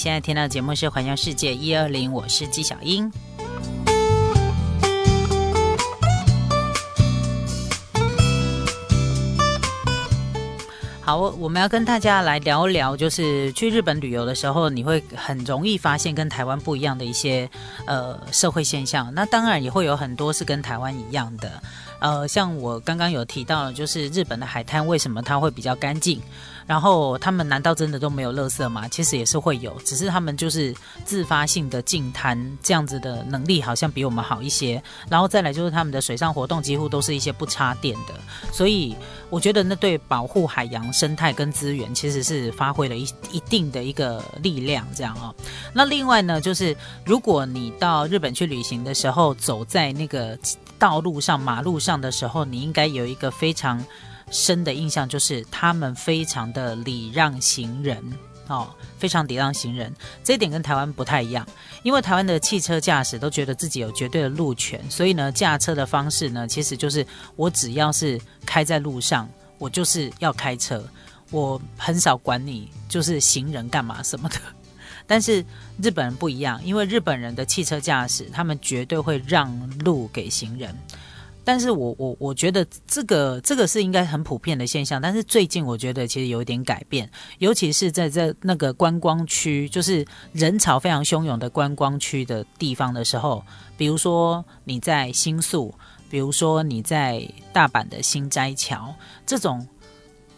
现在听到的节目是《环游世界一二零》，我是纪晓英。好，我们要跟大家来聊聊，就是去日本旅游的时候，你会很容易发现跟台湾不一样的一些呃社会现象。那当然也会有很多是跟台湾一样的。呃，像我刚刚有提到，就是日本的海滩为什么它会比较干净？然后他们难道真的都没有垃圾吗？其实也是会有，只是他们就是自发性的净滩这样子的能力好像比我们好一些。然后再来就是他们的水上活动几乎都是一些不插电的，所以我觉得那对保护海洋生态跟资源其实是发挥了一一定的一个力量。这样哦。那另外呢，就是如果你到日本去旅行的时候，走在那个道路上、马路上的时候，你应该有一个非常。深的印象就是他们非常的礼让行人哦，非常礼让行人，这一点跟台湾不太一样。因为台湾的汽车驾驶都觉得自己有绝对的路权，所以呢，驾车的方式呢，其实就是我只要是开在路上，我就是要开车，我很少管你就是行人干嘛什么的。但是日本人不一样，因为日本人的汽车驾驶，他们绝对会让路给行人。但是我我我觉得这个这个是应该很普遍的现象，但是最近我觉得其实有一点改变，尤其是在这那个观光区，就是人潮非常汹涌的观光区的地方的时候，比如说你在新宿，比如说你在大阪的新斋桥，这种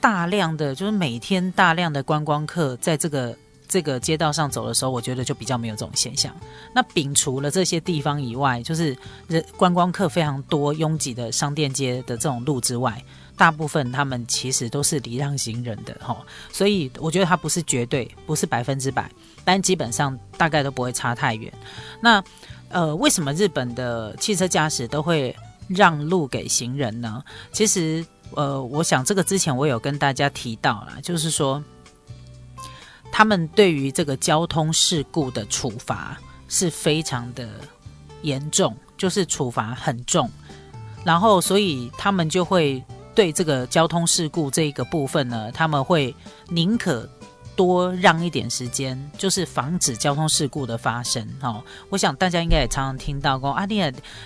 大量的就是每天大量的观光客在这个。这个街道上走的时候，我觉得就比较没有这种现象。那摒除了这些地方以外，就是人观光客非常多、拥挤的商店街的这种路之外，大部分他们其实都是礼让行人的哈。所以我觉得它不是绝对，不是百分之百，但基本上大概都不会差太远。那呃，为什么日本的汽车驾驶都会让路给行人呢？其实呃，我想这个之前我有跟大家提到了，就是说。他们对于这个交通事故的处罚是非常的严重，就是处罚很重，然后所以他们就会对这个交通事故这一个部分呢，他们会宁可。多让一点时间，就是防止交通事故的发生。哈，我想大家应该也常常听到过阿弟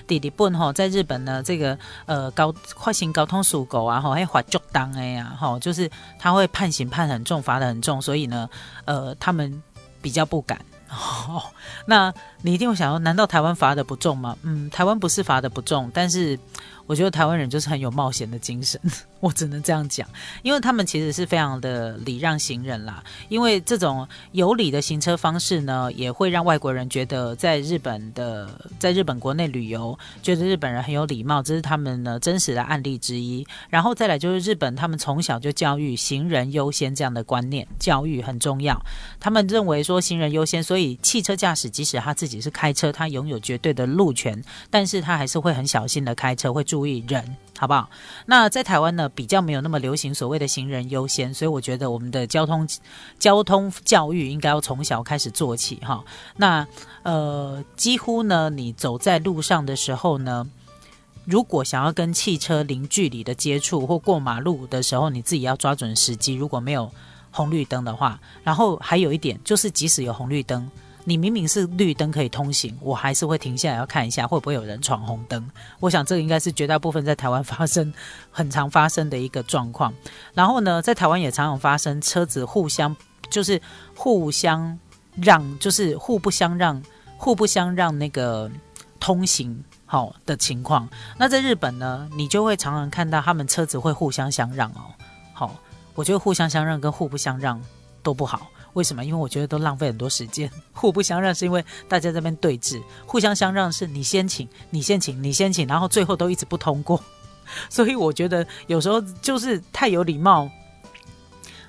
弟弟笨哈，在日本呢，这个呃高快行交通属狗啊，哈，还罚足当哎呀，哈，就是他会判刑判很重，罚的很重，所以呢，呃，他们比较不敢。哦，那你一定会想说，难道台湾罚的不重吗？嗯，台湾不是罚的不重，但是。我觉得台湾人就是很有冒险的精神，我只能这样讲，因为他们其实是非常的礼让行人啦。因为这种有礼的行车方式呢，也会让外国人觉得在日本的在日本国内旅游，觉得日本人很有礼貌，这是他们呢真实的案例之一。然后再来就是日本，他们从小就教育行人优先这样的观念，教育很重要。他们认为说行人优先，所以汽车驾驶即使他自己是开车，他拥有绝对的路权，但是他还是会很小心的开车，会注。注意人，好不好？那在台湾呢，比较没有那么流行所谓的行人优先，所以我觉得我们的交通交通教育应该要从小开始做起哈。那呃，几乎呢，你走在路上的时候呢，如果想要跟汽车零距离的接触或过马路的时候，你自己要抓准时机。如果没有红绿灯的话，然后还有一点就是，即使有红绿灯。你明明是绿灯可以通行，我还是会停下来要看一下会不会有人闯红灯。我想这应该是绝大部分在台湾发生很常发生的一个状况。然后呢，在台湾也常常发生车子互相就是互相让，就是互不相让、互不相让那个通行好的情况。那在日本呢，你就会常常看到他们车子会互相相让哦。好，我觉得互相相让跟互不相让都不好。为什么？因为我觉得都浪费很多时间。互不相让是因为大家这边对峙，互相相让是你先请，你先请，你先请，然后最后都一直不通过。所以我觉得有时候就是太有礼貌，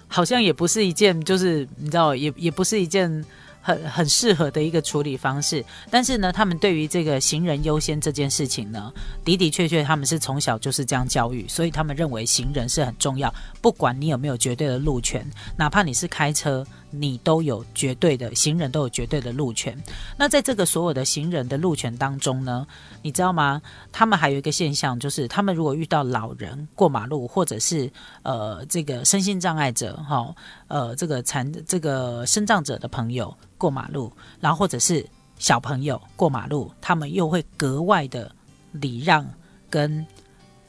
好像也不是一件，就是你知道，也也不是一件。很很适合的一个处理方式，但是呢，他们对于这个行人优先这件事情呢，的的确确他们是从小就是这样教育，所以他们认为行人是很重要，不管你有没有绝对的路权，哪怕你是开车，你都有绝对的行人都有绝对的路权。那在这个所有的行人的路权当中呢，你知道吗？他们还有一个现象，就是他们如果遇到老人过马路，或者是呃这个身心障碍者哈，呃这个残这个身障者的朋友过马路，然后或者是小朋友过马路，他们又会格外的礼让跟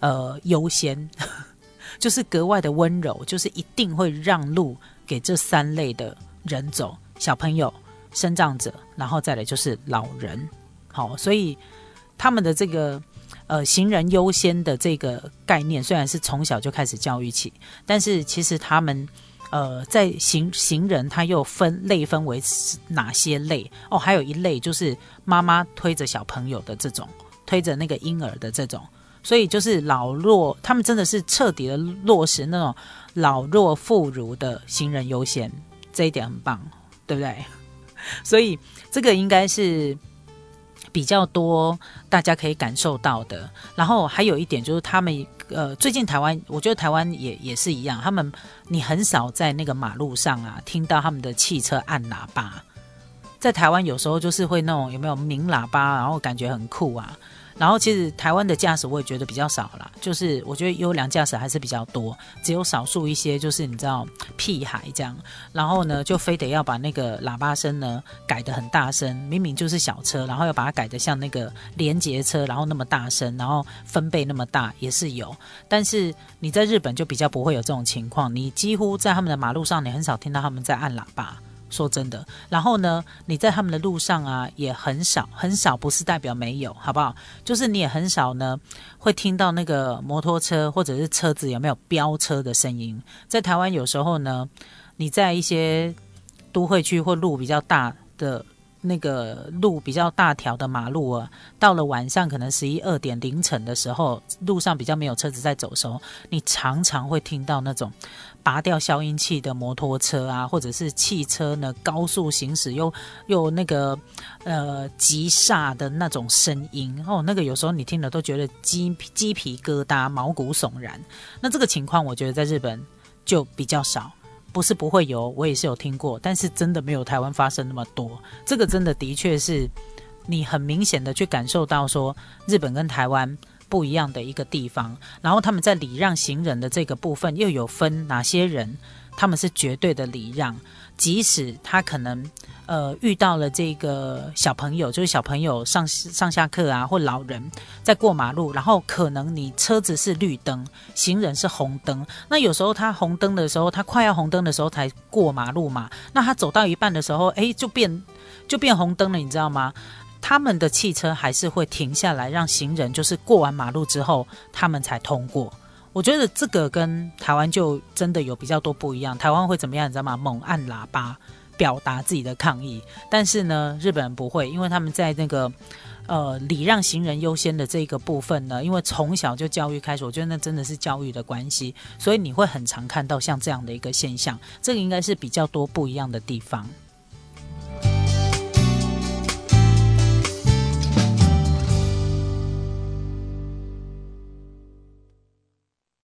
呃优先，就是格外的温柔，就是一定会让路。给这三类的人走，小朋友、生长者，然后再来就是老人。好，所以他们的这个呃行人优先的这个概念，虽然是从小就开始教育起，但是其实他们呃在行行人，他又分类分为哪些类？哦，还有一类就是妈妈推着小朋友的这种，推着那个婴儿的这种。所以就是老弱，他们真的是彻底的落实那种老弱妇孺的行人优先，这一点很棒，对不对？所以这个应该是比较多大家可以感受到的。然后还有一点就是，他们呃，最近台湾，我觉得台湾也也是一样，他们你很少在那个马路上啊听到他们的汽车按喇叭，在台湾有时候就是会那种有没有鸣喇叭，然后感觉很酷啊。然后其实台湾的驾驶我也觉得比较少啦，就是我觉得优良驾驶还是比较多，只有少数一些就是你知道屁孩这样，然后呢就非得要把那个喇叭声呢改得很大声，明明就是小车，然后要把它改得像那个连接车，然后那么大声，然后分贝那么大也是有，但是你在日本就比较不会有这种情况，你几乎在他们的马路上你很少听到他们在按喇叭。说真的，然后呢，你在他们的路上啊，也很少很少，不是代表没有，好不好？就是你也很少呢，会听到那个摩托车或者是车子有没有飙车的声音。在台湾有时候呢，你在一些都会区或路比较大的。那个路比较大条的马路啊，到了晚上可能十一二点凌晨的时候，路上比较没有车子在走的时候，你常常会听到那种拔掉消音器的摩托车啊，或者是汽车呢高速行驶又又那个呃急刹的那种声音哦，那个有时候你听了都觉得鸡鸡皮疙瘩、毛骨悚然。那这个情况，我觉得在日本就比较少。不是不会有，我也是有听过，但是真的没有台湾发生那么多。这个真的的确是你很明显的去感受到说，日本跟台湾不一样的一个地方。然后他们在礼让行人的这个部分又有分哪些人，他们是绝对的礼让，即使他可能。呃，遇到了这个小朋友，就是小朋友上上下课啊，或老人在过马路，然后可能你车子是绿灯，行人是红灯，那有时候他红灯的时候，他快要红灯的时候才过马路嘛，那他走到一半的时候，哎，就变就变红灯了，你知道吗？他们的汽车还是会停下来，让行人就是过完马路之后，他们才通过。我觉得这个跟台湾就真的有比较多不一样。台湾会怎么样？你知道吗？猛按喇叭。表达自己的抗议，但是呢，日本人不会，因为他们在那个呃礼让行人优先的这个部分呢，因为从小就教育开始，我觉得那真的是教育的关系，所以你会很常看到像这样的一个现象，这个应该是比较多不一样的地方。